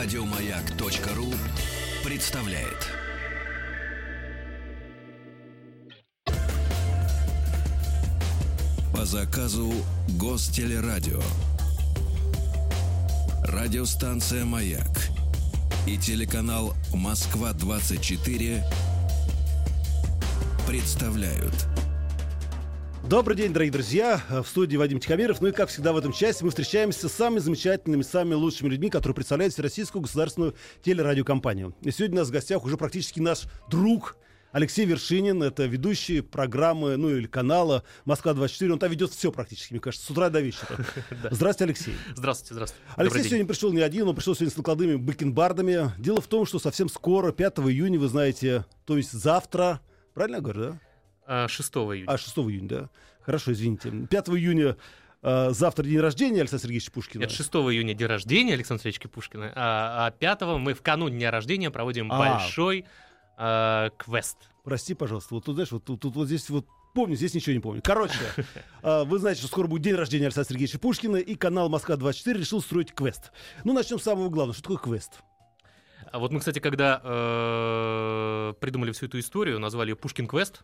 Радиомаяк.ру представляет. По заказу Гостелерадио. Радиостанция «Маяк» и телеканал «Москва-24» представляют – Добрый день, дорогие друзья. В студии Вадим Тихомиров. Ну и, как всегда, в этом части мы встречаемся с самыми замечательными, самыми лучшими людьми, которые представляют Всероссийскую государственную телерадиокомпанию. И сегодня у нас в гостях уже практически наш друг Алексей Вершинин. Это ведущий программы, ну или канала «Москва-24». Он там ведет все практически, мне кажется, с утра до вечера. Здравствуйте, Алексей. Здравствуйте, здравствуйте. Алексей сегодня пришел не один, он пришел сегодня с накладными бакенбардами. Дело в том, что совсем скоро, 5 июня, вы знаете, то есть завтра, правильно я говорю, да? 6 а, июня. А, 6 июня, да. Хорошо, извините. 5 июня э, завтра день рождения Александра Сергеевича Пушкина. Это 6 июня день рождения Александра Сергеевича Пушкина, а, а 5 мы в канун дня рождения проводим а. большой э, квест. Прости, пожалуйста, вот тут, знаешь, вот тут, тут вот здесь вот помню, здесь ничего не помню. Короче, э, вы знаете, что скоро будет день рождения Александра Сергеевича Пушкина, и канал «Москва-24» решил строить квест. Ну, начнем с самого главного. Что такое квест? А вот мы, кстати, когда э, придумали всю эту историю, назвали ее «Пушкин Квест»,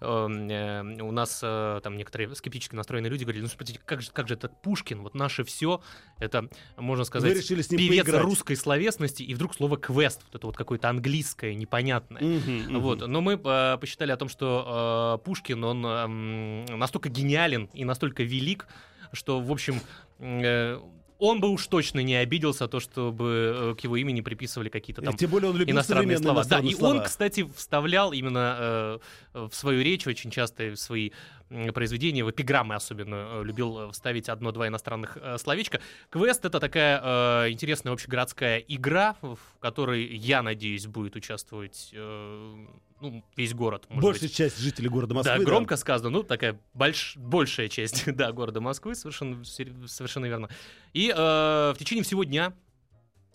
у нас э, там некоторые скептически настроенные люди говорили, ну смотрите, как же, как же этот Пушкин, вот наше все, это, можно сказать, певец поиграть. русской словесности, и вдруг слово квест, вот это вот какое-то английское, непонятное. Угу, вот. Но мы э, посчитали о том, что Пушкин, он эм, настолько гениален и настолько велик, что, в общем, он бы уж точно не обиделся то, чтобы э, к его имени приписывали какие-то там Тем более он любил иностранные слова. Да, и он, кстати, вставлял именно э, в свою речь очень часто в свои произведения, в эпиграммы особенно, э, любил вставить одно-два иностранных э, словечка. Квест — это такая э, интересная общегородская игра, в которой, я надеюсь, будет участвовать э, ну, весь город. Большая быть. часть жителей города Москвы. Да, громко да? сказано, ну, такая больш... большая часть, да, города Москвы, совершенно, совершенно верно. И э, в течение всего дня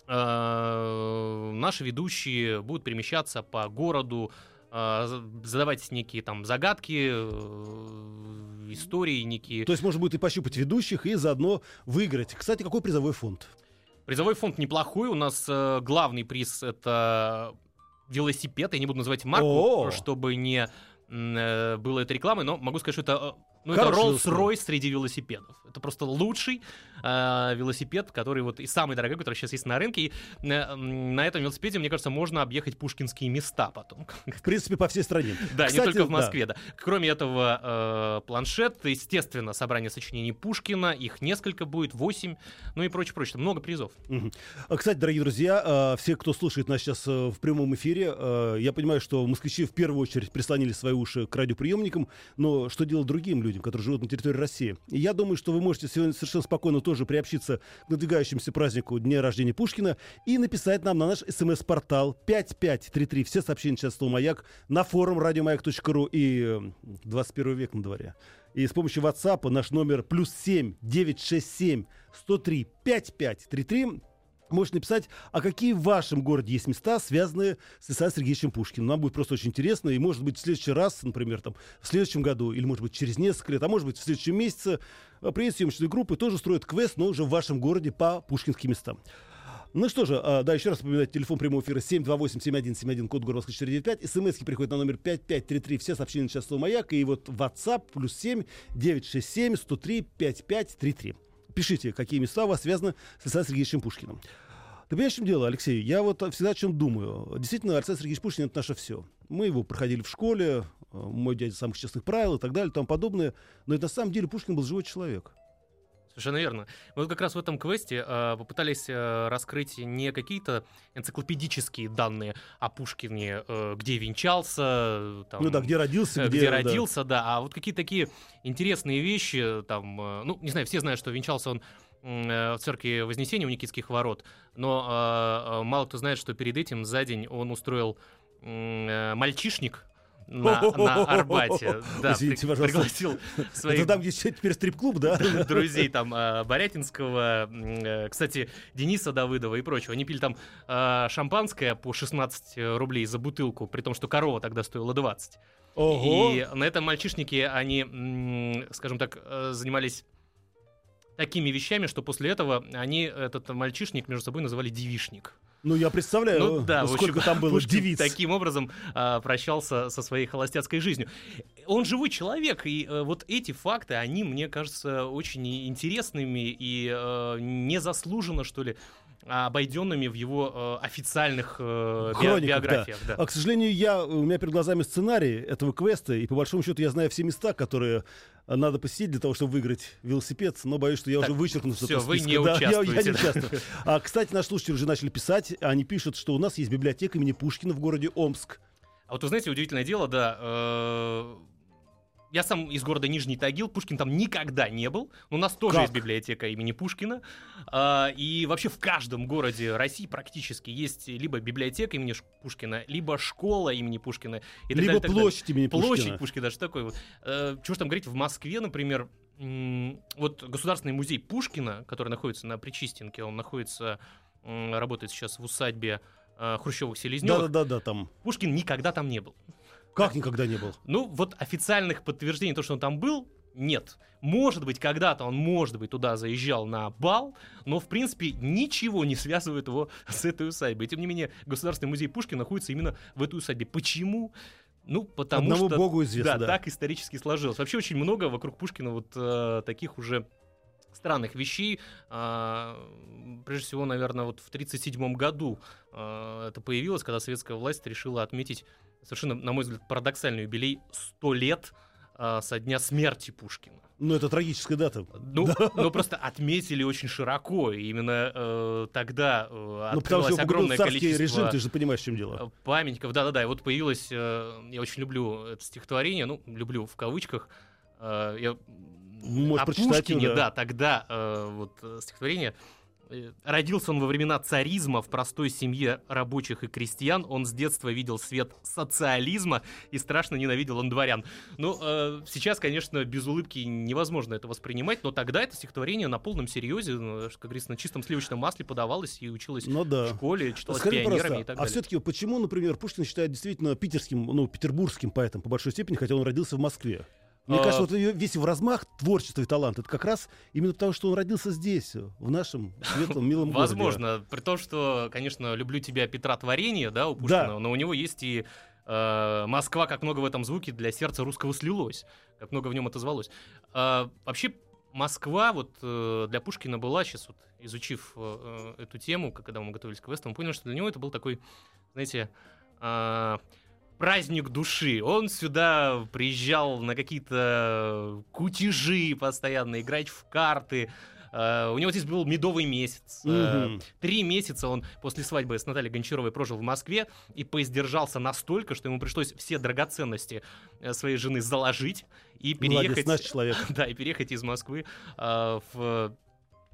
э, наши ведущие будут перемещаться по городу, э, задавать некие там загадки, э, истории некие. То есть можно будет и пощупать ведущих, и заодно выиграть. Кстати, какой призовой фонд? Призовой фонд неплохой. У нас э, главный приз это велосипед. Я не буду называть марку, О-о-о. чтобы не э, было это рекламой, но могу сказать, что это ну, это Rolls-Royce среди велосипедов. Это просто лучший э, велосипед, который вот и самый дорогой, который сейчас есть на рынке. И э, на этом велосипеде, мне кажется, можно объехать пушкинские места потом. В принципе, по всей стране. Да, Кстати, не только в Москве, да. да. Кроме этого, э, планшет, естественно, собрание сочинений Пушкина, их несколько будет, восемь, ну и прочее, прочее. Много призов. Угу. Кстати, дорогие друзья, э, все, кто слушает нас сейчас э, в прямом эфире, э, я понимаю, что москвичи в первую очередь прислонили свои уши к радиоприемникам, но что делать другим людям? Людям, которые живут на территории России. И я думаю, что вы можете сегодня совершенно спокойно тоже приобщиться к надвигающемуся празднику Дня рождения Пушкина и написать нам на наш смс-портал 5533. Все сообщения сейчас слово «Маяк» на форум радиомаяк.ру и 21 э, век на дворе. И с помощью WhatsApp наш номер плюс 7 967 103 5533 можете написать, а какие в вашем городе есть места, связанные с Александром Сергеевичем Пушкиным. Нам будет просто очень интересно, и может быть в следующий раз, например, там, в следующем году, или может быть через несколько лет, а может быть в следующем месяце, э, приедет съемочные группы, тоже строят квест, но уже в вашем городе по пушкинским местам. Ну что же, а, да, еще раз напоминаю, телефон прямого эфира 728-7171, код города 495. СМСки приходят на номер 5533, все сообщения сейчас слово «Маяк». И вот WhatsApp плюс 7 967 103 5533. Пишите, какие места у вас связаны с Александром Сергеевичем Пушкиным. Ты понимаешь, в чем дело, Алексей? Я вот всегда о чем думаю. Действительно, Александр Сергеевич Пушкин — это наше все. Мы его проходили в школе, э, мой дядя самых честных правил и так далее, и тому подобное. Но это на самом деле Пушкин был живой человек. Совершенно верно. Мы вот как раз в этом квесте э, попытались э, раскрыть не какие-то энциклопедические данные о Пушкине, э, где венчался, там, ну да, где родился, э, где, где родился, да. да, а вот какие-то такие интересные вещи, там, э, ну не знаю, все знают, что венчался он в церкви Вознесения у Никитских ворот, но э, мало кто знает, что перед этим за день он устроил э, мальчишник на, на Арбате. Да, Извините, при, пригласил своих... Это там, где теперь стрип-клуб, да? Друзей там Борятинского, кстати, Дениса Давыдова и прочего. Они пили там шампанское по 16 рублей за бутылку, при том, что корова тогда стоила 20. Ого. И на этом мальчишнике они, скажем так, занимались такими вещами, что после этого они этот мальчишник между собой называли девишник. Ну, я представляю, Ну да, сколько общем, там было Пушкин девиц. Таким образом а, прощался со своей холостяцкой жизнью. Он живой человек, и э, вот эти факты, они, мне кажется, очень интересными и э, незаслуженно, что ли, обойденными в его э, официальных э, би- Хрониках, биографиях. да. А, к сожалению, я, у меня перед глазами сценарий этого квеста, и по большому счету я знаю все места, которые а, надо посетить для того, чтобы выиграть велосипед, но боюсь, что я Так, уже вычеркну с всё, этого вы не Да, я- я, участвуете, не участвую. А, кстати, наши слушатели уже начали писать, они пишут, что у нас есть библиотека имени Пушкина в городе Омск. А вот вы знаете, удивительное дело, да. Я сам из города Нижний Тагил, Пушкин там никогда не был. У нас тоже Как? есть библиотека имени Пушкина. А, И вообще в каждом городе России практически есть либо библиотека имени Пушкина, либо школа имени Пушкина. и Либо далее, площадь имени Площадь Пушкина. Пушкина, что такое? Э, Чего ж там говорить, в Москве, например, вот Государственный музей Пушкина, который находится на Причистенке, он находится, работает сейчас в усадьбе э, Хрущевых-Селезневых. Да-да-да, там. Пушкин никогда там не был. Как никогда не был? Ну, вот официальных подтверждений, то, что он там был, нет. Может быть, когда-то он, может быть, туда заезжал на бал, но, в принципе, ничего не связывает его с этой усадьбой. И, тем не менее, Государственный музей Пушкина находится именно в этой усадьбе. Почему? Ну, потому Одному что... богу известно, да. так исторически сложилось. Вообще очень много вокруг Пушкина вот э, таких уже странных вещей. А, прежде всего, наверное, вот в 1937 году а, это появилось, когда советская власть решила отметить совершенно, на мой взгляд, парадоксальный юбилей 100 лет а, со дня смерти Пушкина. Ну, это трагическая дата. Ну, ну, просто отметили очень широко. И именно э, тогда э, Ну, потому что огромное количество режим, ты же понимаешь, в чем дело. э, памятников. Да-да-да, и вот появилось, э, я очень люблю это стихотворение, ну, люблю в кавычках. э, я Можешь о прочитать его, Пушкине, да. да, тогда э, вот э, стихотворение. Э, Родился он во времена царизма в простой семье рабочих и крестьян. Он с детства видел свет социализма и страшно ненавидел он дворян. Ну, э, сейчас, конечно, без улыбки невозможно это воспринимать, но тогда это стихотворение на полном серьезе, ну, как говорится, на чистом сливочном масле подавалось и училось Ну да. в школе, читалось Скажи, пионерами пожалуйста, и так а далее. все-таки почему, например, Пушкин считают действительно питерским, ну, петербургским поэтом по большой степени, хотя он родился в Москве? Мне А- кажется, вот весь его размах творчества и талант, это как раз именно потому, что он родился здесь, в нашем светлом, милом городе. Возможно, при том, что, конечно, люблю тебя Петра Творения, да, у Пушкина, Да. но у него есть и э, Москва, как много в этом звуке для сердца русского слилось, как много в нем отозвалось. А, вообще, Москва вот э, для Пушкина была, сейчас вот изучив э, э, эту тему, когда мы готовились к мы поняли, что для него это был такой, знаете, а, праздник души. Он сюда приезжал на какие-то кутежи постоянно, играть в карты. Э, У него здесь был медовый месяц. Э, Мгм. Три месяца он после свадьбы с Натальей Гончаровой прожил в Москве и поиздержался настолько, что ему пришлось все драгоценности э, своей жены заложить и Молодец, переехать, наш человек. да, и переехать из Москвы э, в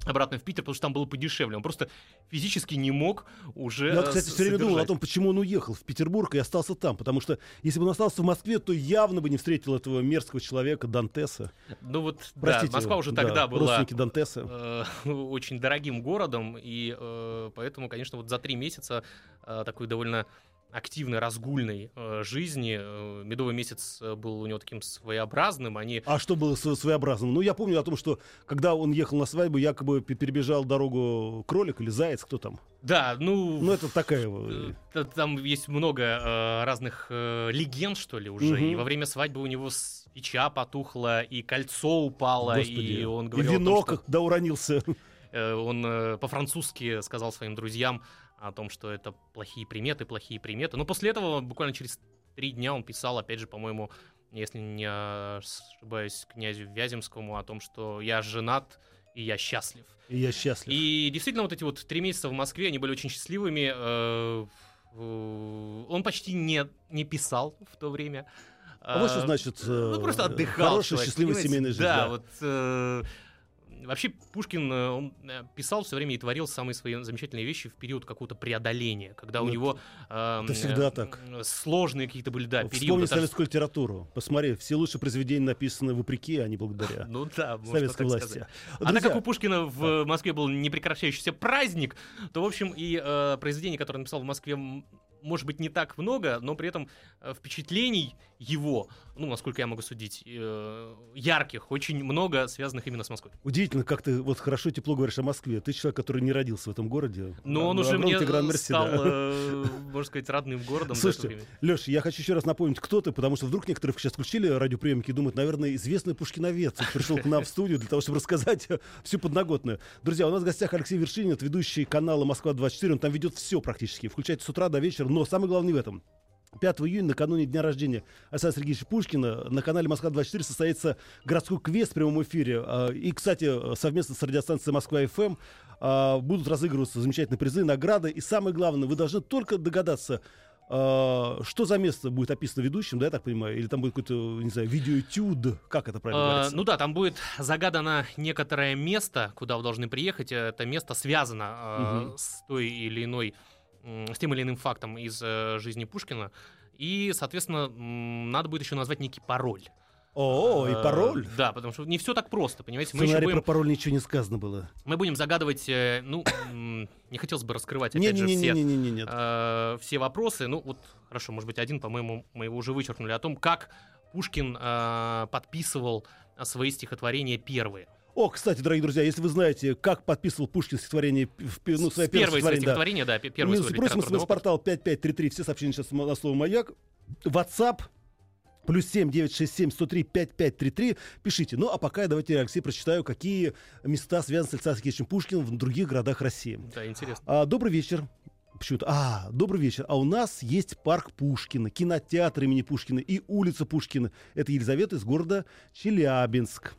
обратно в Питер, потому что там было подешевле. Он просто физически не мог уже. Я, э, кстати, с- все время думал о том, почему он уехал в Петербург и остался там. Потому что если бы он остался в Москве, то явно бы не встретил этого мерзкого человека Дантеса. Ну вот, да, Простите, Москва уже да, тогда была родственники Дантеса. э, очень дорогим городом, и э, поэтому, конечно, вот за три месяца э, такой довольно активной, разгульной э, жизни. э, медовый месяц э, был у него таким своеобразным. Они А что было сво- своеобразным? Ну, я помню о том, что когда он ехал на свадьбу, якобы пе- перебежал дорогу кролик или заяц, кто там? Да, ну... Ну, это такая... э, Там есть много э, разных э, легенд, что ли, уже. Мгм. И во время свадьбы у него свеча потухла, и кольцо упало, Господи. и он И говорил о том, вино, что- когда уронился. Он по-французски сказал своим друзьям о том, что это плохие приметы, плохие приметы. Но после этого, буквально через три дня, он писал, опять же, по-моему, если не ошибаюсь, князю Вяземскому о том, что я женат и я счастлив. И я счастлив. И действительно, вот эти вот три месяца в Москве, они были очень счастливыми. Э, э, Он почти не, не писал в то время. А вот что Э, значит... ну, просто отдыхал. Хорошая, человек, счастливая понимаете? семейная жизнь. Да, вот... э, Вообще Пушкин, э, он э, писал все время и творил самые свои замечательные вещи в период какого-то преодоления, когда у Ну, него э, это всегда э, так. сложные какие-то были, да, Вспомни периоды. даже- советскую литературу. Посмотри, все лучшие произведения написаны вопреки, а не благодаря Ну да, советской власти. сказать. А Друзья, так как у Пушкина в Москве был непрекращающийся праздник, то, в общем, и э, произведения, которые он написал в Москве, может быть, не так много, но при этом э, впечатлений его, ну, насколько я могу судить, э, ярких, очень много, связанных именно с Москвой. Удивительно, как ты вот хорошо тепло говоришь о Москве. Ты человек, который не родился в этом городе. Но он уже мне стал, э, можно сказать, родным городом. Слушайте, Леш, я хочу еще раз напомнить, кто ты, потому что вдруг некоторые сейчас включили радиоприемники и думают, наверное, известный пушкиновец пришел к нам в студию для того, чтобы рассказать всю подноготную. Друзья, у нас в гостях Алексей Вершинин, ведущий канала «Москва-24». Он там ведет все практически, включайте с утра до вечера. Но самое главное в этом — 5 июня, накануне дня рождения Александра Сергеевича Пушкина, на канале «Москва-24» состоится городской квест в прямом эфире. А, и, кстати, совместно с радиостанцией «Москва-ФМ» а, будут разыгрываться замечательные призы, награды. И самое главное, вы должны только догадаться, что за место будет описано ведущим, да, я так понимаю? Или там будет какой-то, не знаю, видеоэтюд? Как это правильно говорится? Ну да, там будет загадано некоторое место, куда вы должны приехать. Это место связано угу. с той или иной с тем или иным фактом из э, жизни Пушкина. И, соответственно, надо будет еще назвать некий пароль. О, и э, пароль? Да, потому что не все так просто, понимаете? Мы еще будем... про пароль ничего не сказано было. Мы будем загадывать, э, ну, не хотелось бы раскрывать, опять же, все, все вопросы. Ну, вот, хорошо, может быть, один, по-моему, мы его уже вычеркнули, о том, как Пушкин подписывал свои стихотворения первые. О, кстати, дорогие друзья, если вы знаете, как подписывал Пушкин стихотворение, ну, свое первое стихотворение, да, да первое свое Просим смс-портал 5533, все сообщения сейчас на слово «Маяк». WhatsApp Плюс семь девять шесть семь сто три пять пять три три. Пишите. Ну, а пока давайте, Алексей, прочитаю, какие места связаны с Александром Сергеевичем Пушкиным в других городах России. Да, интересно. А, добрый вечер. Почему-то. А, добрый вечер. А у нас есть парк Пушкина, кинотеатр имени Пушкина и улица Пушкина. Это Елизавета из города Челябинск.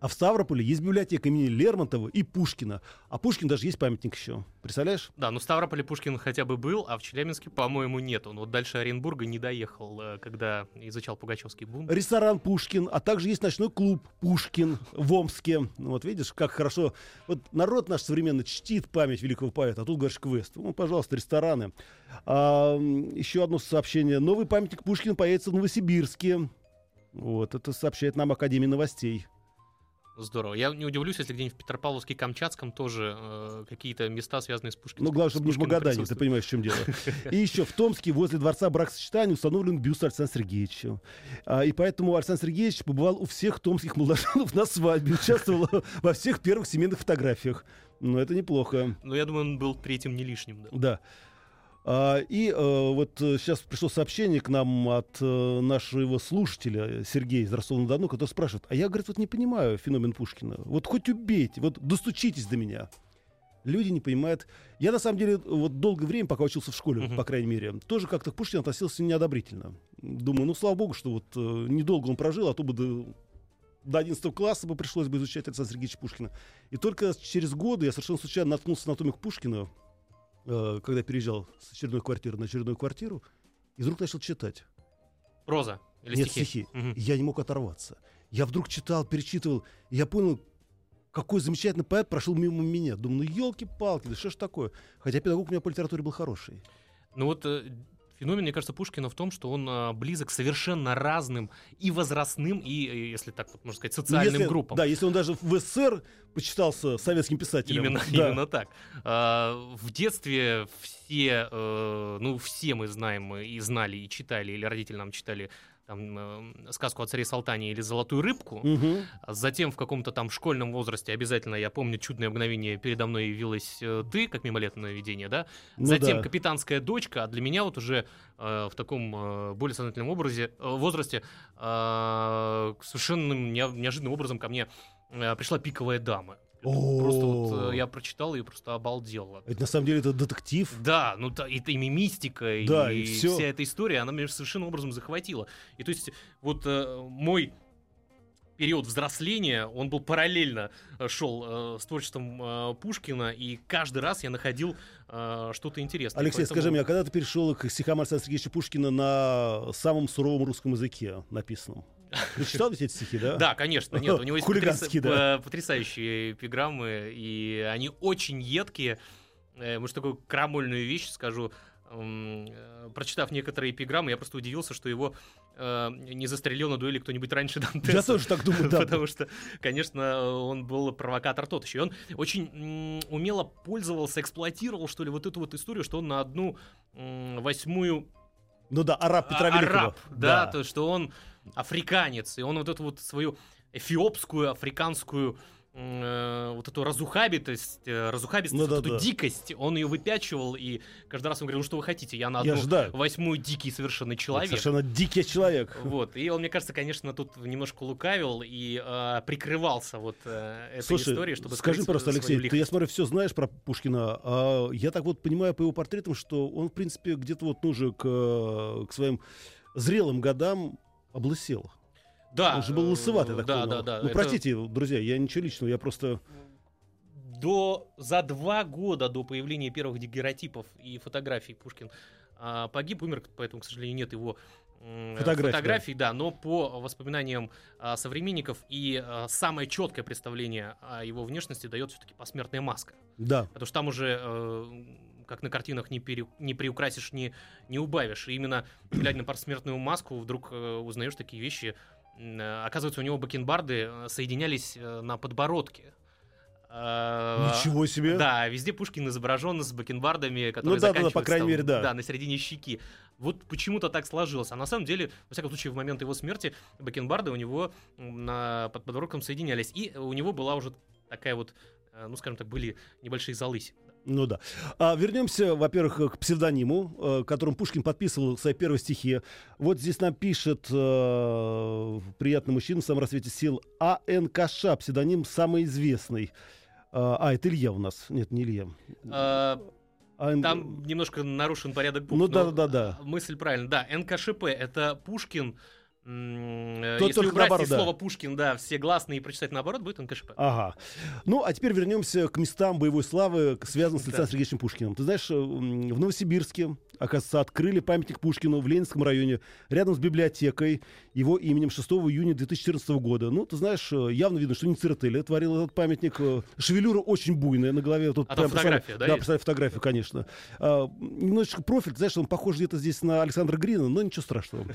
А в Ставрополе есть библиотека имени Лермонтова и Пушкина. А Пушкин даже есть памятник еще. Представляешь? Да, ну в Ставрополе Пушкин хотя бы был, а в Челябинске, по-моему, нет. Он вот дальше Оренбурга не доехал, э, когда изучал Пугачевский бунт. Ресторан Пушкин, а также есть ночной клуб Пушкин в Омске. Ну, вот видишь, как хорошо. Вот народ наш современно чтит память великого поэта, а тут говоришь квест. Ну, пожалуйста, рестораны. А, еще одно сообщение. Новый памятник Пушкина появится в Новосибирске. Вот, это сообщает нам Академия новостей. Здорово. Я не удивлюсь, если где-нибудь в Петропавловске, Камчатском тоже э, какие-то места, связанные с Пушкиным. Ну, главное, чтобы не в Магадане, ты понимаешь, в чем дело. И еще в Томске возле Дворца бракосочетания установлен бюст Александра Сергеевича. А, и поэтому Александр Сергеевич побывал у всех томских молодоженов на свадьбе, участвовал во всех первых семейных фотографиях. Ну, это неплохо. Ну, я думаю, он был третьим не лишним. Да. да. А, и а, вот сейчас пришло сообщение к нам от а, нашего слушателя Сергея из Ростова-на-Дону, который спрашивает, а я, говорит, вот не понимаю феномен Пушкина. Вот хоть убейте, вот достучитесь до меня. Люди не понимают. Я, на самом деле, вот долгое время, пока учился в школе, uh-huh. по крайней мере, тоже как-то к Пушкину относился неодобрительно. Думаю, ну, слава богу, что вот э, недолго он прожил, а то бы до, до 11 класса бы пришлось бы изучать Александра Сергеевича Пушкина. И только через годы я совершенно случайно наткнулся на томик Пушкина Э, когда переезжал с очередной квартиры на очередную квартиру, и вдруг начал читать. Проза или Нет, стихи? стихи. Угу. Я не мог оторваться. Я вдруг читал, перечитывал, и я понял, какой замечательный поэт прошел мимо меня. Думаю, ну елки-палки, да что ж такое? Хотя педагог у меня по литературе был хороший. Ну вот э, Феномен, мне кажется, Пушкина в том, что он а, близок совершенно разным и возрастным, и, если так вот можно сказать, ну, социальным если, группам. Да, если он даже в СССР почитался советским писателем. Именно, да. именно так. А, в детстве все, э, ну, все мы знаем и знали, и читали, или родители нам читали там, э, сказку о царе Салтане или золотую рыбку. Угу. Затем в каком-то там школьном возрасте обязательно, я помню, чудное мгновение передо мной явилась э, ты, как мимолетное видение, да? Ну, Затем да. капитанская дочка, а для меня вот уже э, в таком э, более сознательном образе, э, возрасте э, совершенно неожиданным образом ко мне э, пришла пиковая дама. Просто вот э, я прочитал и просто обалдел. Это на самом деле это детектив. Да, ну это и мистика, и, вся эта история, она меня совершенно образом захватила. И то есть вот э, мой период взросления, он был параллельно э, шел э, с творчеством э, Пушкина, и каждый раз я находил э, что-то интересное. Алексей, Поэтому... скажи мне, а когда ты перешел к стихам Александра Сергеевича Пушкина на самом суровом русском языке написанном? Ты читал эти стихи, да? Да, конечно. Нет, у него есть да. потрясающие эпиграммы, и они очень едкие. Может, такую крамольную вещь скажу. э, прочитав некоторые эпиграммы, я просто удивился, что его э, не застрелил на дуэли кто-нибудь раньше Дантеса. Я тоже так думаю, да. Потому что, конечно, он был провокатор тот еще. И он очень умело пользовался, эксплуатировал, что ли, вот эту вот историю, что он на одну восьмую Ну да, араб Петра а- Великого. араб, да, то, что он африканец, и он вот эту вот свою эфиопскую, африканскую э, вот эту разухабитость, э, разухабистость, Ну вот да, эту да. дикость, он ее выпячивал, и каждый раз он говорил, ну что вы хотите, я на Я одну восьмую дикий совершенно человек. Совершенно дикий человек. Вот, и он, мне кажется, конечно, тут немножко лукавил и э, прикрывался вот э, этой Слушай, историей, чтобы скажи, просто, Алексей, ты, я лихость. смотрю, все знаешь про Пушкина. А я так вот понимаю по его портретам, что он, в принципе, где-то вот ну, уже к, э, к своим зрелым годам облысел. Да, он же был лысоватый, я э, так да, понял. да, да. Ну, это простите, друзья, я ничего личного, я просто... До, за два года до появления первых дагеротипов и фотографий Пушкин а, погиб, умер, поэтому, к сожалению, нет его м, Фотографий, фотографий, да. но по воспоминаниям а, современников и а, самое четкое представление о его внешности дает все-таки посмертная маска. Да, Потому что там уже, э, как на картинах, не, пере- не приукрасишь, не, не убавишь. И именно, глядя на посмертную маску, вдруг э, узнаешь такие вещи. Э, Оказывается, у него бакенбарды э, соединялись э, на подбородке. Ничего себе. Да, везде Пушкин изображен с бакенбардами, которые Ну да, да, да, по заканчиваются крайней там, мере, да. Да, на середине щеки. Вот почему-то так сложилось. А на самом деле, во всяком случае, в момент его смерти бакенбарды у него на, под подбородком соединялись. И у него была уже такая вот, ну, скажем так, были небольшие залыси. Ну да. А, вернемся, во-первых, к псевдониму, э, которым Пушкин подписывал свои первые стихи. Вот здесь нам пишет э, приятный мужчина в самом рассвете сил АНКШ, псевдоним самый известный. А, а, это Илья у нас. Нет, не Илья. А, АН- Там немножко нарушен порядок букв. Ну но, да-да-да-да. а, Мысль правильная. Да, НКШП — это Пушкин. Э, Тот Если только убрать наоборот, из да. Пушкин, да, все гласные и прочитать наоборот, будет НКШП. Ага. Ну, а теперь вернемся к местам боевой славы, связанным с. Александром Сергеевичем Пушкиным. Ты знаешь, э, в Новосибирске, оказывается, открыли памятник Пушкину в Ленинском районе, рядом с библиотекой, его именем 6 июня 2014 года. Ну, ты знаешь, э, явно видно, что не Церетели творил этот памятник. э, Шевелюра очень буйная на голове. Тут А прям фотография, представляю- да, Да, есть? представляю фотографию, конечно. А, немножечко профиль, ты знаешь, он похож где-то здесь на Александра Грина, но ничего страшного.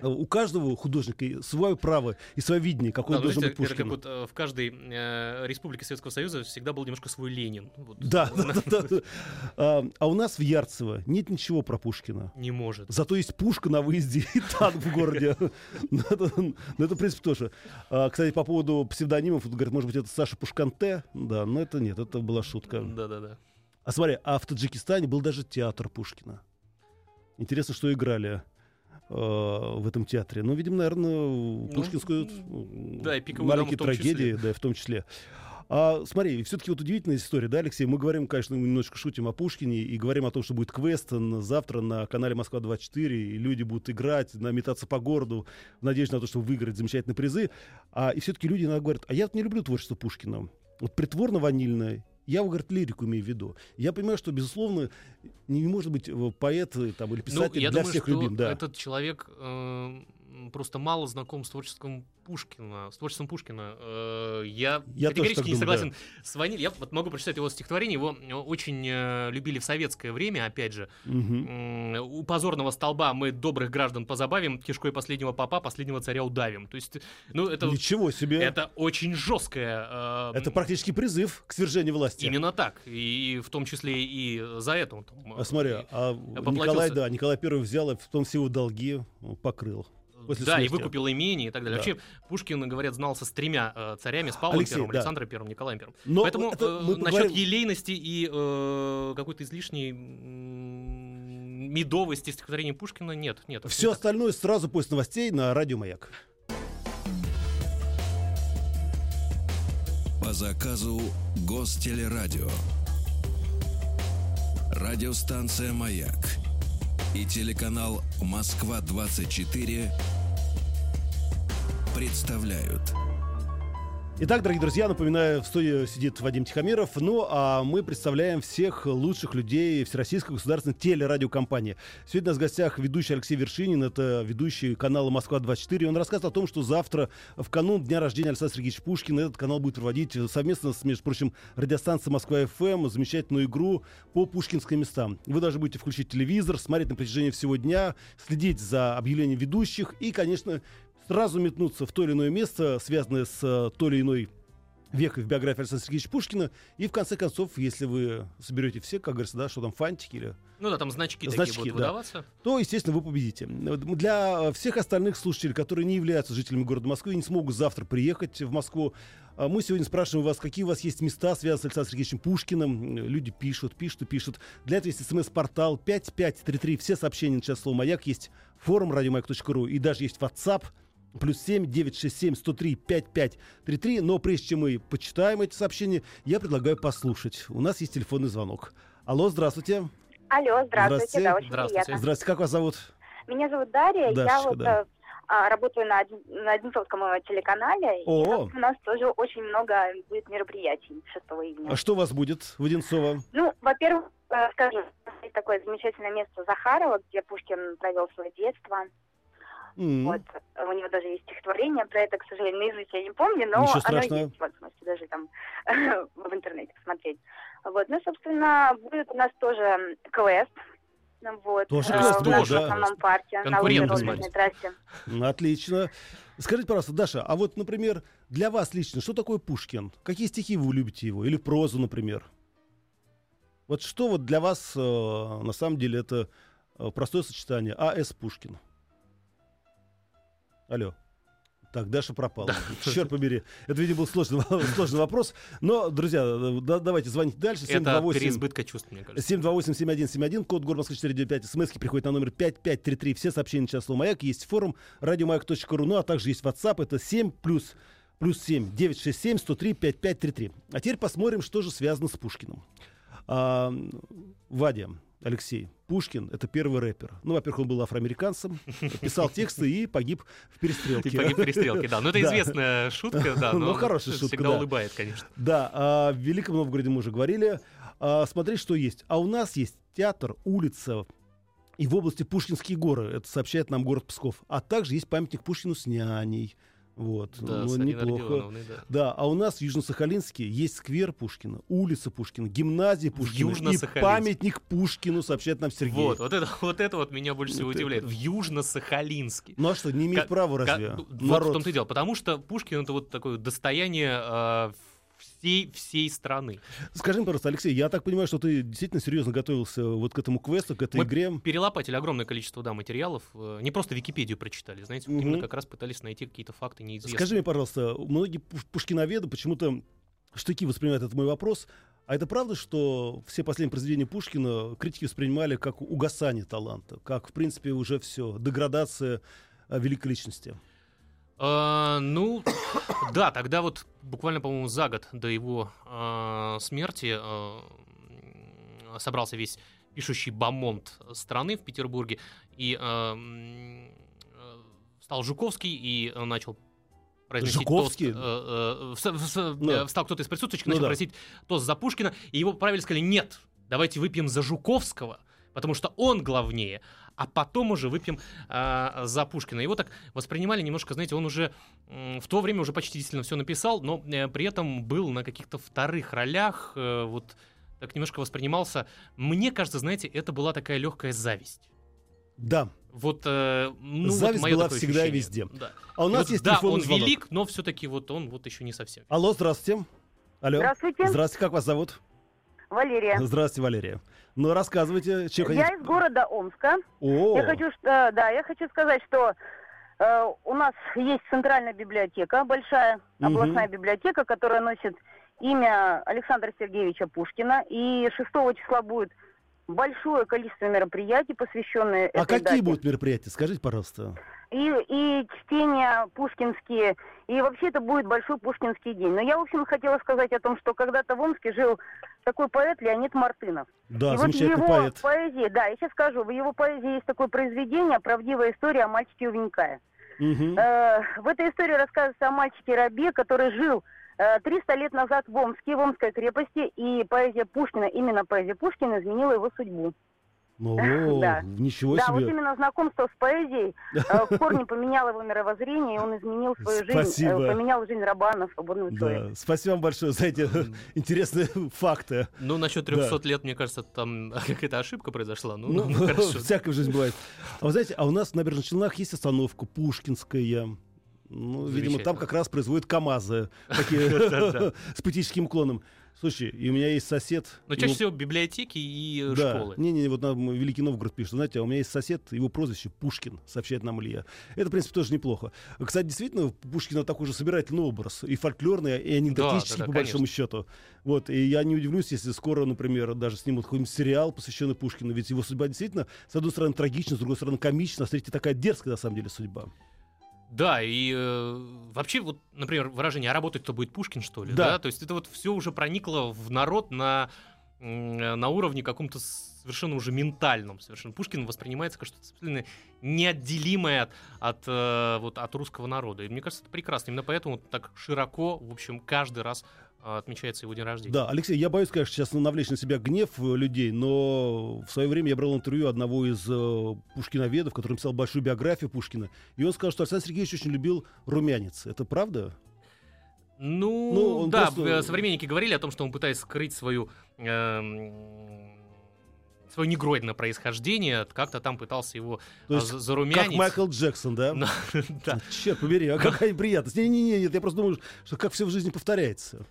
А, У каждого художника свое право и свое видение, какой Да, ну, должен быть Пушкин. вот э, в каждой э, республике Советского Союза всегда был немножко свой Ленин. Вот. Да, да, да, да. А, а у нас в Ярцево нет ничего про Пушкина. Не может. Зато есть пушка на выезде и танк в городе. Ну, это, ну, это, в принципе, тоже. А, кстати, по поводу псевдонимов, говорят, может быть, это Саша Пушканте. Да, но это нет, это была шутка. Да-да-да. А смотри, а в Таджикистане был даже театр Пушкина. Интересно, что играли э, в этом театре. Ну, видимо, наверное, пушкинскую м, да, и «Пиковую маленькие даму» в том числе. трагедии, да, в том числе. А, смотри, все-таки вот удивительная история, да, Алексей? Мы говорим, конечно, мы немножко шутим о Пушкине и говорим о том, что будет квест на- завтра на канале Москва-24, и люди будут играть, метаться по городу в надежде на то, чтобы выиграть замечательные призы. А, и все-таки люди иногда говорят, а я не люблю творчество Пушкина. Вот притворно-ванильное. Я, говорит, лирику имею в виду. Я понимаю, что, безусловно, не может быть э, поэт там, или писатель ну, я для думаю, всех что любим. Да. этот человек э, просто мало знаком с творчеством Пушкина. С творчеством Пушкина. Э, я Я категорически не думаю, согласен с Ваниль. Я вот могу прочитать его стихотворение. Его э, очень э, любили в советское время, опять же. М, У позорного столба мы добрых граждан позабавим, кишкой последнего папа, последнего царя удавим. То есть, ну, это, Ничего себе. Это, это очень жесткое. э, практически призыв к свержению власти. Именно так. И в том числе и за это он там, А смотри, и- а поплатился. Николай, да, Николай Первый взял и в том все его долги покрыл. После да, и смерти. выкупил имение и так далее. Да. Вообще, Пушкин, говорят, знался с тремя э, царями, с Павлом Алексей, Первым, да. Александром Первым, Николаем Первым. Но Поэтому это э, мы насчет поговорим- елейности и э, какой-то излишней медовости стихотворения Пушкина нет. нет Все не так. остальное сразу после новостей на радио Маяк. По заказу Гостелерадио. Радиостанция «Маяк» и телеканал «Москва-24» представляют Итак, дорогие друзья, напоминаю, в студии сидит Вадим Тихомиров. Ну, а мы представляем всех лучших людей Всероссийской государственной телерадиокомпании. Сегодня у нас в гостях ведущий Алексей Вершинин, это ведущий канала «Москва-24». Он рассказывает о том, что завтра, в канун дня рождения Александра Сергеевича Пушкина, этот канал будет проводить совместно с, между прочим, радиостанцией «Москва-ФМ» замечательную игру по пушкинским местам. Вы должны будете включить телевизор, смотреть на протяжении всего дня, следить за объявлением ведущих и, конечно, сразу метнуться в то или иное место, связанное с э, той или иной векой в биографии Александра Сергеевича Пушкина. И в конце концов, если вы соберете все, как говорится, да, что там фантики или Ну да, там значки, Значки, такие будут да. выдаваться. то, естественно, вы победите. Для всех остальных слушателей, которые не являются жителями города Москвы и не смогут завтра приехать в Москву, а, мы сегодня спрашиваем вас, какие у вас есть места, связанные с Александром Сергеевичем Пушкиным. Люди пишут, пишут и пишут. Для этого есть смс-портал 5533. Все сообщения на час слова «Маяк». Есть форум радиомаяк.ру и даже есть WhatsApp плюс 7 967 103 5533. Но прежде чем мы почитаем эти сообщения, я предлагаю послушать. У нас есть телефонный звонок. Алло, здравствуйте. Алло, здравствуйте, Здравствуйте. да, очень Здравствуйте. приятно. Здравствуйте, как вас зовут? Меня зовут Дарья, я Дашечка, вот да. а, работаю на, на Одинцовском телеканале, О. и вот у нас тоже очень много будет мероприятий 6 июня. А что у вас будет в Одинцово? Ну, во-первых, э, скажу, есть такое замечательное место Захарова, где Пушкин провел свое детство. М, Вот, у него даже есть стихотворение про это, к сожалению, наизусть я не помню, но Ничего оно есть, вот, можете даже там в интернете посмотреть. Вот, ну, собственно, будет у нас тоже квест. Ну, Вот, Тоже э, квест в нашем да? основном парке, на Конкуренты лыжно-роллерной трассе. Отлично. Скажите, пожалуйста, Даша, а вот, например, для вас лично, что такое Пушкин? Какие стихи вы любите его? Или прозу, например? Вот что вот для вас, э, на самом деле, это э, простое сочетание А.С. Пушкин? Алло. Так, Даша пропала. Черт побери. Это, видимо, был сложный, сложный вопрос. Но, друзья, да- давайте звоните дальше. Это 728 переизбытка чувств, мне кажется. 728-7171, код город Москвы 495, смс приходит на номер 5533, все сообщения на час «Маяк», есть форум радиомаяк.ру, ну а также есть WhatsApp, это 7 плюс, плюс 7, 967 103 5533. А теперь посмотрим, что же связано с Пушкиным. А, Вадя, Алексей, Пушкин — это первый рэпер. Ну, во-первых, он был афроамериканцем, писал тексты и погиб в перестрелке. И погиб в перестрелке, да. Ну, это известная шутка, да. Ну, но хорошая шутка, Всегда да. улыбает, конечно. Да, а, в Великом Новгороде мы уже говорили. А, смотри, что есть. А у нас есть театр, улица и в области Пушкинские горы. Это сообщает нам город Псков. А также есть памятник Пушкину с няней. Вот, Да, ну, неплохо. Да. Да, а у нас в Южно-Сахалинске есть сквер Пушкина, улица Пушкина, гимназия Пушкина и памятник Пушкину, сообщает нам Сергей. Вот, вот это, вот это вот меня больше всего Вот удивляет. это. В Южно-Сахалинске. Ну а что, не имеет Ка- права разве? Вот Народ. в том-то и дело. Потому что Пушкин это вот такое достояние э, всей, всей страны. Скажи мне, пожалуйста, Алексей, я так понимаю, что ты действительно серьезно готовился вот к этому квесту, к этой Мы игре. Перелопатили огромное количество да, материалов. э, Не просто Википедию прочитали, знаете, вот Мгм. именно как раз пытались найти какие-то факты неизвестные. Скажи мне, пожалуйста, многие пуш- пушкиноведы почему-то штыки воспринимают этот мой вопрос. А это правда, что все последние произведения Пушкина критики воспринимали как угасание таланта, как, в принципе, уже все, деградация а, великой личности? А, ну, да, тогда вот буквально, по-моему, за год до его а, смерти а, собрался весь пишущий бомонд страны в Петербурге, и а, м, э, встал Жуковский и э, начал произносить Жуковский? тост. э, э, Ну. э, Встал кто-то из присутствующих, Ну начал да. просить тост за Пушкина, и его правильно сказали, нет, давайте выпьем за Жуковского, потому что он главнее, а потом уже выпьем а, за Пушкина. Его так воспринимали немножко, знаете, он уже в то время уже почти действительно все написал, но э, при этом был на каких-то вторых ролях, э, вот так немножко воспринимался. Мне кажется, знаете, это была такая легкая зависть. Да. Вот, э, ну, вот Зависть моё была всегда и везде. Да. А у нас вот, есть да, телефонный он звонок. велик, но все-таки вот он вот еще не совсем. Алло, здравствуйте. Алло. Здравствуйте, Здравствуйте, как вас зовут? Валерия. Здравствуйте, Валерия. Ну, рассказывайте, чем Я из города Омска. О, Я хочу, что, да, я хочу сказать, что э, у нас есть центральная библиотека, большая областная библиотека, которая носит имя Александра Сергеевича Пушкина. И 6 числа будет большое количество мероприятий, посвященные а этой какие дате. будут мероприятия? Скажите, пожалуйста. И, и чтения пушкинские, и вообще это будет большой пушкинский день. Но я, в общем, хотела сказать о том, что когда-то в Омске жил такой поэт Леонид Мартынов. Да, и вот в замечательный его поэт. поэзии, да, я сейчас скажу, в его поэзии есть такое произведение «Правдивая история о мальчике Увенькае». Мгм. Э, в этой истории рассказывается о мальчике Рабе, который жил Э, 300 лет назад в Омске, в Омской крепости, и поэзия Пушкина, именно поэзия Пушкина изменила его судьбу. Ну, Да. ничего да, вот себе. именно знакомство с поэзией э, в корне поменяло его мировоззрение, и он изменил свою жизнь, Спасибо. э, поменял жизнь раба на свободного человека. Да. Спасибо вам большое за эти интересные факты. Ну, насчет 300 лет, мне кажется, там какая-то ошибка произошла. Ну, Ну, ну, хорошо. всякая в жизни бывает. А вы знаете, а у нас в Набережных Челнах есть остановка Пушкинская. Ну, видимо, там как раз производят КАМАЗы такие с поэтическим уклоном. Слушай, и у меня есть сосед. Но чаще его- всего библиотеки и э, да. школы. Не-не, вот нам Великий Новгород пишет. Знаете, а у меня есть сосед, его прозвище Пушкин, сообщает нам Илья. Это, в принципе, тоже неплохо. Кстати, действительно, Пушкина такой же собирательный образ. И фольклорный, и анекдотический, Да, да, да, по большому счету. Вот. И я не удивлюсь, если скоро, например, даже снимут какой-нибудь сериал, посвященный Пушкину. Ведь его судьба действительно, с одной стороны, трагична, с другой стороны, комична, а с третьей такая дерзкая, на самом деле, судьба. Да, и э, вообще, вот, например, выражение «а работать-то будет Пушкин, что ли?» Да. То есть это вот все уже проникло в народ на, на уровне каком-то совершенно уже ментальном. Совершенно Пушкин воспринимается как что-то совершенно неотделимое от, от, э, вот, от русского народа. И мне кажется, это прекрасно. Именно поэтому так широко, в общем, каждый раз отмечается его день рождения. Да, Алексей, я боюсь, конечно, сейчас навлечь на себя гнев э, людей, но в свое время я брал интервью одного из э, пушкиноведов, который написал большую биографию Пушкина, и он сказал, что Александр Сергеевич очень любил румянец. Это правда? Ну, Ну, да, просто- э, современники говорили о том, что он пытается скрыть свою эм, свое негроидное происхождение, как-то там пытался его То а, есть за- зарумянить. Как Майкл Джексон, да? Да. Черт побери, а какая неприятность. Не-не-не, нет, я просто думаю, что как все в жизни повторяется.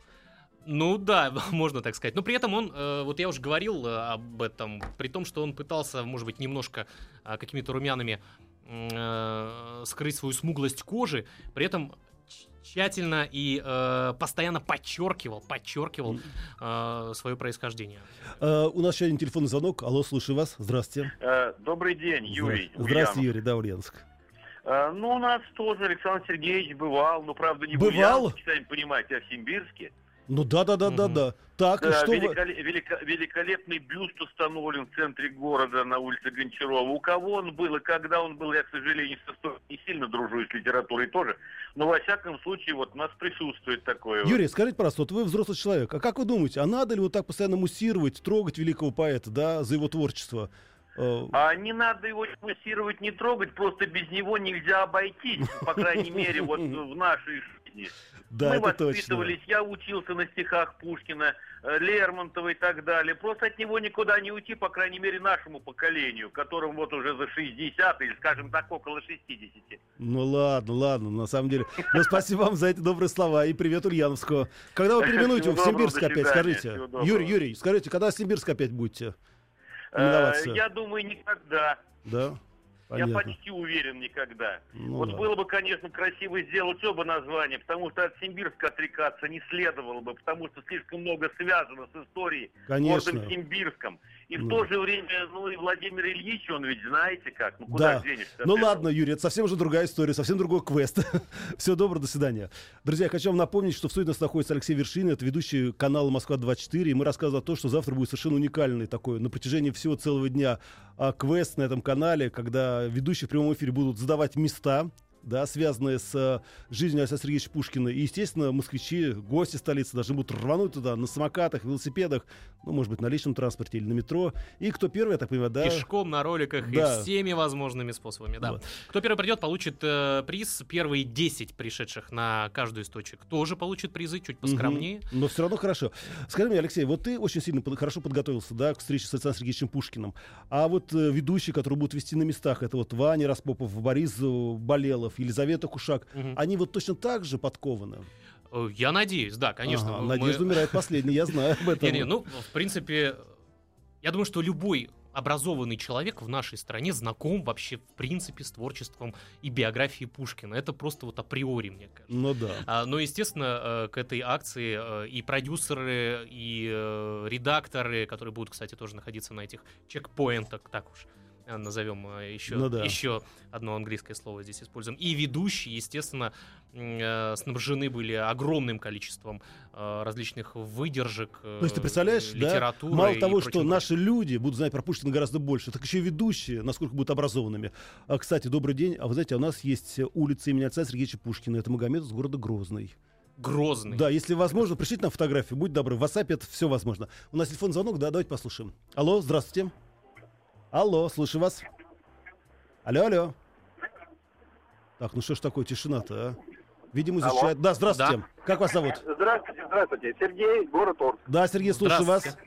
Ну да, можно так сказать. Но при этом он, э, вот я уже говорил э, об этом, при том, что он пытался, может быть, немножко а, какими-то румянами э, скрыть свою смуглость кожи, при этом тщ- тщательно и э, постоянно подчеркивал, подчеркивал э, свое происхождение. Э, у нас еще один телефонный звонок. Алло, слушаю вас. Здравствуйте. Э, Добрый день, Юрий. Здра- Здравствуйте, Юрий, да, Ульяновск. Ульянов. Э, Ну, у нас тоже Александр Сергеевич бывал, ну, правда, не Бывал? Ульяновске, сами понимаете, а в Симбирске. Ну да, да, да, да, Мгм. да. Так, и Да, что вы... великоле- велико- великолепный бюст установлен в центре города на улице Гончарова. У кого он был и когда он был, я, к сожалению, не сильно дружу и с литературой тоже. Но, во всяком случае, вот у нас присутствует такое. вот. Юрий, скажите, пожалуйста, вот вы взрослый человек, а как вы думаете, а надо ли вот так постоянно муссировать, трогать великого поэта, да, за его творчество? Э, А не надо его не муссировать, не трогать, просто без него нельзя обойтись, по крайней мере, вот в нашей жизни. Да, Мы это точно. воспитывались, я учился на стихах Пушкина, э, Лермонтова и так далее. Просто от него никуда не уйти, по крайней мере, нашему поколению, которым вот уже за 60 или, скажем так, около 60. Ну ладно, ладно, на самом деле. Ну спасибо вам за эти добрые слова и привет Ульяновску. Когда вы переименуете в Симбирск опять, скажите? Юрий, Юрий, скажите, когда в Симбирск опять будете? Э. Я думаю, никогда. Да? Я Понятно. почти уверен, никогда. Ну вот ладно. было бы, конечно, красиво сделать оба названия, потому что от Симбирска отрекаться не следовало бы, потому что слишком много связано с историей Конечно. городом Симбирском. И в Ну. то же время, ну и Владимир Ильич, он ведь знаете как, ну куда Да. денешься Ну ладно, Юрий, это совсем уже другая история, совсем другой квест. Всего доброго, до свидания. Друзья, я хочу вам напомнить, что в студии у нас находится Алексей Вершин, это ведущий канала «Москва-24», и мы рассказываем о том, что завтра будет совершенно уникальный такой, на протяжении всего целого дня а, квест на этом канале, когда ведущие в прямом эфире будут задавать места, да, связанные с э, жизнью Александра Сергеевича Пушкина. И, естественно, москвичи, гости столицы должны будут рвануть туда на самокатах, велосипедах, ну, может быть, на личном транспорте или на метро. И кто первый, я так понимаю, да? Пешком, на роликах Да. и всеми возможными способами. Да. Вот. Кто первый придет, получит э, приз. Первые 10 пришедших на каждую из точек тоже получат призы, чуть поскромнее. Мгм. Но все равно хорошо. Скажи мне, Алексей, вот ты очень сильно под- хорошо подготовился, да, к встрече с Александром Сергеевичем Пушкиным. А вот э, ведущие, которые будут вести на местах, это вот Ваня Распопов, Борис э, Елизавета Кушак, Мгм. они вот точно так же подкованы? Э, Я надеюсь, да, конечно. Ага, мы- Надежда умирает последней, я знаю об этом. Не-не, ну, в принципе, я думаю, что любой образованный человек в нашей стране знаком вообще, в принципе, с творчеством и биографией Пушкина. Это просто вот априори, мне кажется. Ну да. А, Но, естественно, э, к этой акции э, и продюсеры, и редакторы, которые будут, кстати, тоже находиться на этих чекпоинтах, так уж назовем э, еще, Ну да. еще одно английское слово здесь используем. И ведущие, естественно, э, снабжены были огромным количеством э, различных выдержек, То есть ты э, представляешь, да, мало того, что прочим. наши люди будут знать про Пушкина гораздо больше, так еще и ведущие, насколько будут образованными. А, кстати, добрый день. А вы знаете, у нас есть улица имени отца Сергеевича Пушкина. Это Магомед из города Грозный. Грозный. Да, если возможно, пришлите нам фотографию, будь добры. В WhatsApp это все возможно. У нас телефон звонок, да, давайте послушаем. Алло, здравствуйте. Алло, слышу вас. Алло, алло. Так, ну что ж такое тишина-то, а? Видимо, Алло. изучают. Да, здравствуйте. Как вас зовут? Здравствуйте, здравствуйте. Сергей, город Орск. Да, Сергей, слушаю вас.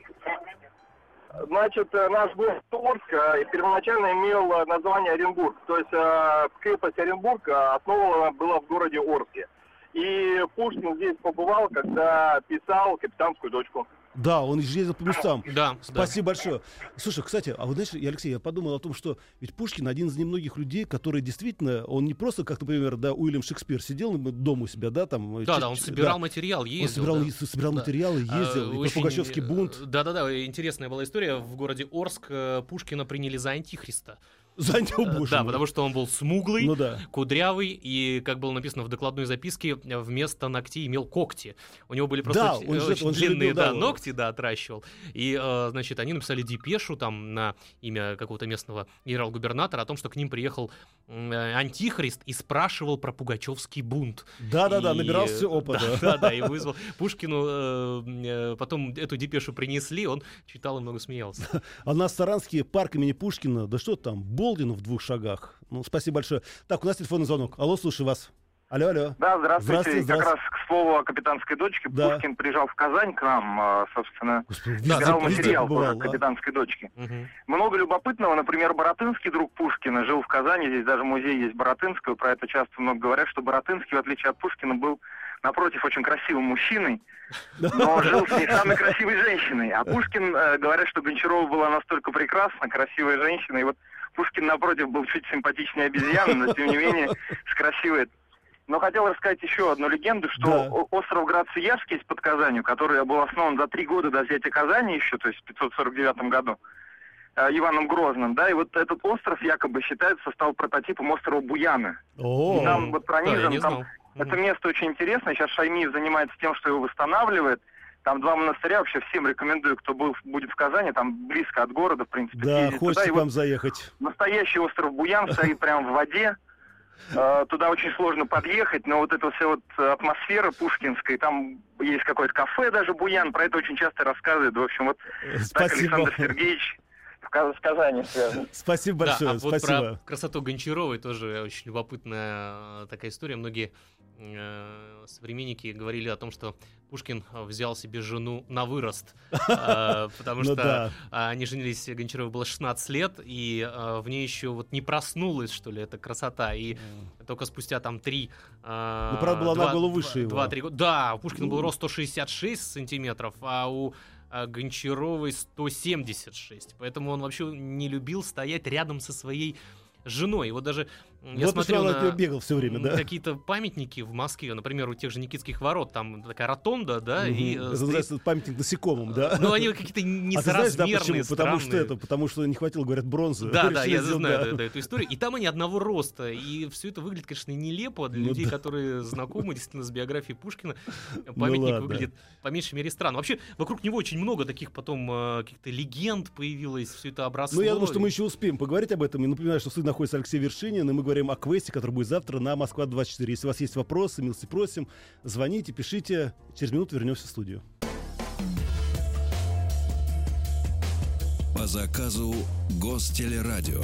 Значит, э, наш город Орск э, первоначально имел э, название Оренбург. То есть э, крепость Оренбург основана была в городе Орске. И Пушкин здесь побывал, когда писал «Капитанскую дочку». Да, он ездил по местам. Да, Спасибо большое. Слушай, кстати, а вот знаешь, я, Алексей, я подумал о том, что ведь Пушкин один из немногих людей, который действительно, он не просто, как, например, да, Уильям Шекспир сидел дома у себя, да, там. Да, ч- да, он собирал да. материал, Он ездил. собирал, да. собирал Да. материалы, ездил, А, и очень, Пугачевский бунт. Да-да-да, интересная была история. В городе Орск э, Пушкина приняли за антихриста. Занял, Э, боже Да, потому что он был смуглый, Ну да. кудрявый и, как было написано в докладной записке, э, вместо ногтей имел когти. У него были просто Да, очень, он же- очень он длинные любил, да, да, ногти, да, отращивал. И, э, значит, они написали депешу там на имя какого-то местного генерал-губернатора о том, что к ним приехал антихрист и спрашивал про Пугачевский бунт. Да-да-да, И, набирался э, опыта. Да, да, да, и вызвал Пушкину. Потом эту депешу принесли, он читал и много смеялся. А у нас Саранский парк имени Пушкина, да что там, Болдин в двух шагах. Ну, спасибо большое. Так, у нас телефонный звонок. Алло, слушаю вас. Алло, алло. Да, здравствуйте. Здравствуйте, Как здравствуйте. раз к слову о «Капитанской дочке». Да. Пушкин приезжал в Казань к нам, э, собственно, Господи, Да, собирал везде материал побывал, тоже а? «Капитанской дочке». Мгм. Много любопытного. Например, Боротынский, друг Пушкина, жил в Казани. Здесь даже музей есть Боротынского. Про это часто много говорят, что Боротынский, в отличие от Пушкина, был, напротив, очень красивым мужчиной, но жил с не самой красивой женщиной. А Пушкин, э, говорят, что Гончарова была настолько прекрасна, красивая женщина. И вот Пушкин, напротив, был чуть симпатичнее обезьяны, но, тем не менее, с красивой... Но хотел рассказать еще одну легенду, что Да. остров Град-Свияжский есть под Казанью, который был основан за три года до взятия Казани еще, то есть в 549 году. э, Иваном Грозным, да, и вот этот остров якобы считается стал прототипом острова Буяна. О, И там вот Да, пронизан, не там это место очень интересное. Сейчас Шаймиев занимается тем, что его восстанавливает. Там два монастыря. Вообще всем рекомендую, кто был, будет в Казани. Там близко от города, в принципе. да, съездить туда. хочется И к вот вам заехать. настоящий остров Буян стоит прямо в воде. Э, Туда очень сложно подъехать, но вот эта вся вот атмосфера пушкинская, там есть какое-то кафе даже Буян, про это очень часто рассказывают. В общем, вот так. Александр Сергеевич в Казани связан. Спасибо Да, большое, а вот спасибо. про красоту Гончаровой тоже очень любопытная э, такая история. Многие современники говорили о том, что Пушкин э, взял себе жену на вырост, э, потому Ну что а, они женились, Гончаровой было 16 лет, и э, в ней еще вот не проснулась, что ли, эта красота, и только спустя там три... э, Ну, правда, была на голову выше его. Два-три года. Да, у Пушкина был Ну. рост 166 сантиметров, а у а Гончаровой 176. Поэтому он вообще не любил стоять рядом со своей женой. Вот даже я вот смотрю на него бегал все время, да? какие-то памятники в Москве, например, у тех же Никитских ворот, там такая ротонда, да, и... Мгм. э, Это называется памятник насекомым, да? Ну, они какие-то А ты знаешь, да, несоразмерные, почему? Потому что это, потому что не хватило, говорят, бронзы. Да, да, я знаю да. да, эту историю. И там они одного роста. И все это выглядит, конечно, нелепо для Ну людей, да. которые знакомы действительно с биографией Пушкина. Ну Памятник ладно. выглядит по меньшей мере странно. Вообще, вокруг него очень много таких потом э, каких-то легенд появилось, все это обросло. Ну, я думаю, что мы еще успеем поговорить об этом. И напоминаю, что в студии находится Алексей Вершинин, и мы говорим о квесте, который будет завтра на Москва-24. Если у вас есть вопросы, милости просим, звоните, пишите. Через минуту вернемся в студию. По заказу Гостелерадио.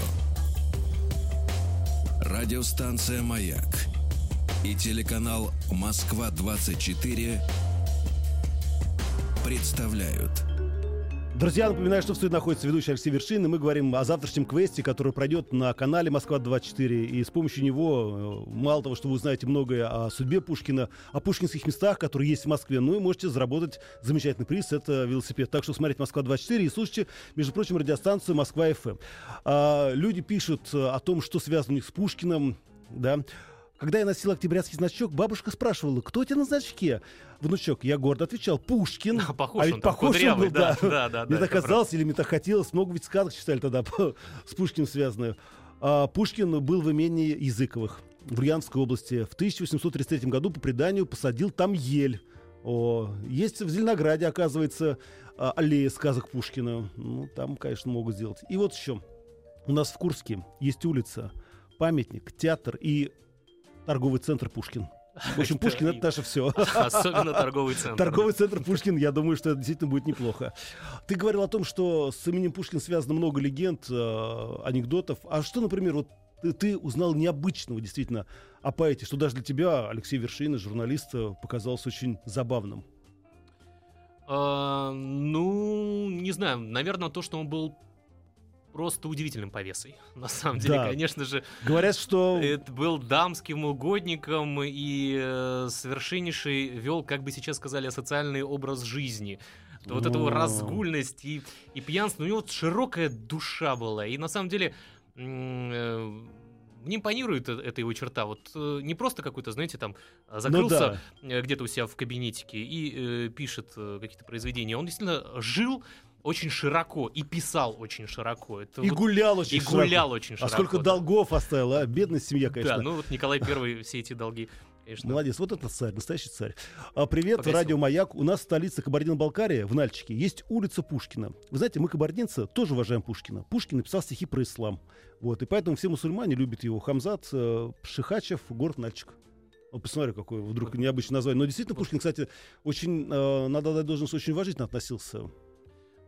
Радиостанция «Маяк» и телеканал «Москва-24» представляют Друзья, напоминаю, что в студии находится ведущий Алексей Вершин, и мы говорим о завтрашнем квесте, который пройдет на канале «Москва-24». И с помощью него, э, мало того, что вы узнаете многое о судьбе Пушкина, о пушкинских местах, которые есть в Москве, ну и можете заработать замечательный приз, это велосипед. Так что смотрите «Москва-24» и слушайте, между прочим, радиостанцию «Москва-ФМ». А, люди пишут о том, что связано у них с Пушкиным, да, когда я носил октябрятский значок, бабушка спрашивала, кто у тебя на значке? Внучок, я гордо отвечал, Пушкин. Да, похож а ведь он похож он был, да, да. да, да, Мне да, так казалось, или мне так хотелось, много ведь сказок читали тогда с Пушкиным связанные. А, Пушкин был в имении Языковых в Ульяновской области. В 1833 году, по преданию, посадил там ель. О, есть в Зеленограде, оказывается, а, аллея сказок Пушкина. Ну, там, конечно, могут сделать. И вот еще. У нас в Курске есть улица, памятник, театр и торговый центр Пушкин. В общем, Пушкин — это наше все. Особенно торговый центр. Торговый центр Пушкин, я думаю, что это действительно будет неплохо. Ты говорил о том, что с именем Пушкин связано много легенд, э, анекдотов. А что, например, вот ты, ты узнал необычного действительно о поэте, что даже для тебя, Алексей Вершина, журналист, показалось очень забавным? А, ну, не знаю, наверное, то, что он был просто удивительным повесой. На самом деле, да. конечно же. Говорят, что... Это был дамским угодником и э, совершеннейший вел, как бы сейчас сказали, социальный образ жизни. Вот эту вот разгульность и, и пьянство. У него вот широкая душа была. И на самом деле... Э, мне импонирует э, эта его черта. Вот э, не просто какой-то, знаете, там ну закрылся ну, да. где-то у себя в кабинетике и э, пишет э, какие-то произведения. Он действительно жил очень широко и писал очень широко. Это и вот, гулял очень и широко. гулял очень широко. А сколько да. долгов оставил, а? Бедная семья, конечно. Да, ну вот Николай Первый все эти долги Конечно. Молодец, вот это царь, настоящий царь. А, привет, Погасил. радио «Маяк». У нас в столице Кабардино-Балкария, в Нальчике, есть улица Пушкина. Вы знаете, мы, кабардинцы, тоже уважаем Пушкина. Пушкин написал стихи про ислам. Вот, и поэтому все мусульмане любят его. Хамзат, э, Шихачев, город Нальчик. Ну, посмотри, какое вдруг необычное название. Но действительно, Пушкин, кстати, очень, э, надо дать должность, очень уважительно относился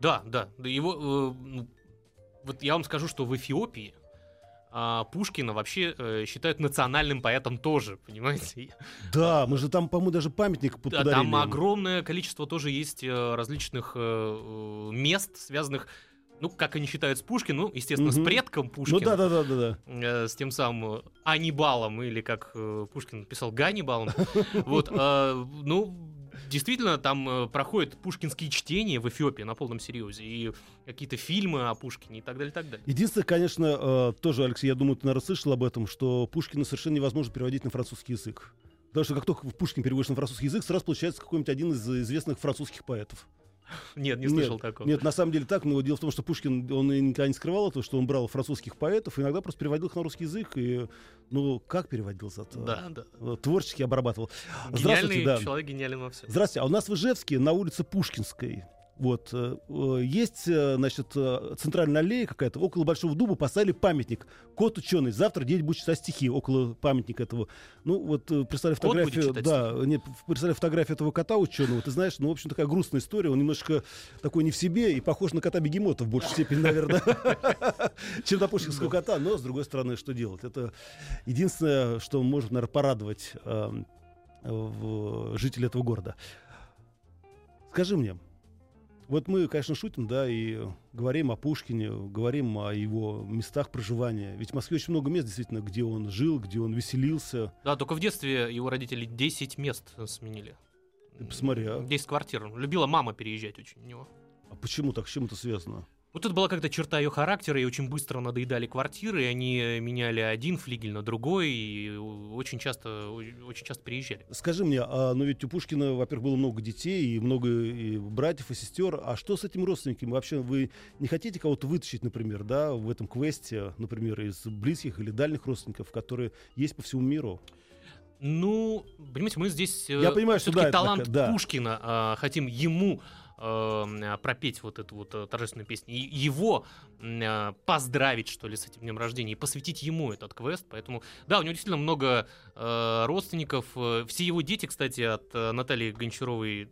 да, да. Его, э, ну, вот я вам скажу, что в Эфиопии а Пушкина вообще э, считают национальным поэтом тоже, понимаете? Да, мы же там, по-моему, даже памятник подарили. Там огромное количество тоже есть э, различных э, э, мест, связанных ну, как они считают с Пушкиным, ну, естественно, угу. с предком Пушкина. Ну да, да, да, да, да. Э, с тем самым Анибалом, или как э, Пушкин писал, Ганнибалом. Вот, э, ну, действительно, там э, проходят пушкинские чтения в Эфиопии на полном серьезе, и какие-то фильмы о Пушкине и так далее, и так далее. Единственное, конечно, э, тоже, Алексей, я думаю, ты, наверное, слышал об этом, что Пушкина совершенно невозможно переводить на французский язык. Потому что как только Пушкин переводишь на французский язык, сразу получается какой-нибудь один из известных французских поэтов. Нет, не слышал нет, такого. Нет, на самом деле так, но дело в том, что Пушкин, он никогда не скрывал этого, что он брал французских поэтов, иногда просто переводил их на русский язык, и, ну, как переводил зато? Да, да. Творчески обрабатывал. Гениальный да. человек, гениальный во всем. Здравствуйте, а у нас в Ижевске на улице Пушкинской вот. Э, э, есть, э, значит, центральная аллея какая-то, около Большого дуба поставили памятник. Кот ученый. Завтра день будет читать стихи около памятника этого. Ну, вот представили фотографию. Да, нет, представили фотографию этого кота ученого. Ты знаешь, ну, в общем, такая грустная история. Он немножко такой не в себе и похож на кота бегемота в большей степени, наверное, чем на пушкинского кота. Но, с другой стороны, что делать? Это единственное, что может, наверное, порадовать эм, жителей этого города. Скажи мне, вот мы, конечно, шутим, да, и говорим о Пушкине, говорим о его местах проживания. Ведь в Москве очень много мест, действительно, где он жил, где он веселился. Да, только в детстве его родители 10 мест сменили. Ты посмотри, а. 10 квартир. Любила мама переезжать очень у него. А почему так? С чем это связано? Вот это была как-то черта ее характера, и очень быстро надоедали квартиры, и они меняли один флигель на другой, и очень часто, очень часто переезжали. Скажи мне, а, ну ведь у Пушкина, во-первых, было много детей, и много и братьев, и сестер, а что с этими родственниками? Вообще вы не хотите кого-то вытащить, например, да, в этом квесте, например, из близких или дальних родственников, которые есть по всему миру? Ну, понимаете, мы здесь Я понимаю, что да, талант это, да. Пушкина э, хотим ему э, пропеть вот эту вот э, торжественную песню, и его э, поздравить, что ли, с этим днем рождения, и посвятить ему этот квест. Поэтому, да, у него действительно много э, родственников. Э, все его дети, кстати, от э, Натальи Гончаровой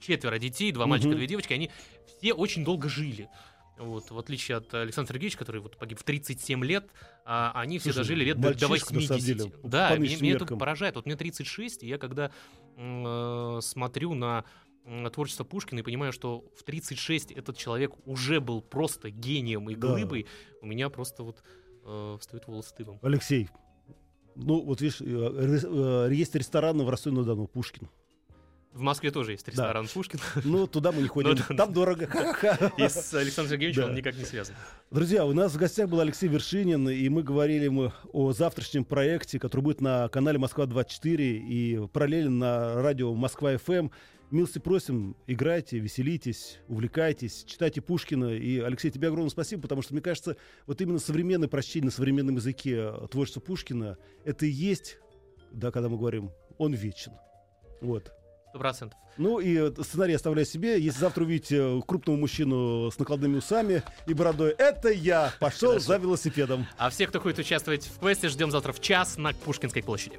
четверо детей, два мальчика, две девочки, они все очень долго жили. Вот, в отличие от Александра Сергеевича, который вот погиб в 37 лет, а они все Слушай, дожили лет до 80. Деле, да, меня, меня это поражает. Вот мне 36, и я когда э, смотрю на творчество Пушкина и понимаю, что в 36 этот человек уже был просто гением и глыбой, да. у меня просто вот э, встают волосы дыбом. Алексей, ну вот видишь, э, э, есть ресторан в Ростове-на-Дону, Пушкин. В Москве тоже есть ресторан да. Пушкин. Ну, туда мы не ходим. Ну, Там дорого. И с Александром Сергеевичем он никак не связан. Друзья, у нас в гостях был Алексей Вершинин, и мы говорили мы о завтрашнем проекте, который будет на канале Москва-24 и параллельно на радио Москва-ФМ. Милости просим, играйте, веселитесь, увлекайтесь, читайте Пушкина. И, Алексей, тебе огромное спасибо, потому что, мне кажется, вот именно современное прочтение на современном языке творчества Пушкина, это и есть, да, когда мы говорим, он вечен. Вот. Сто процентов. Ну и сценарий оставляю себе. Если завтра увидите крупного мужчину с накладными усами и бородой, это я пошел Хорошо. за велосипедом. А всех, кто хочет участвовать в квесте, ждем завтра в час на Пушкинской площади.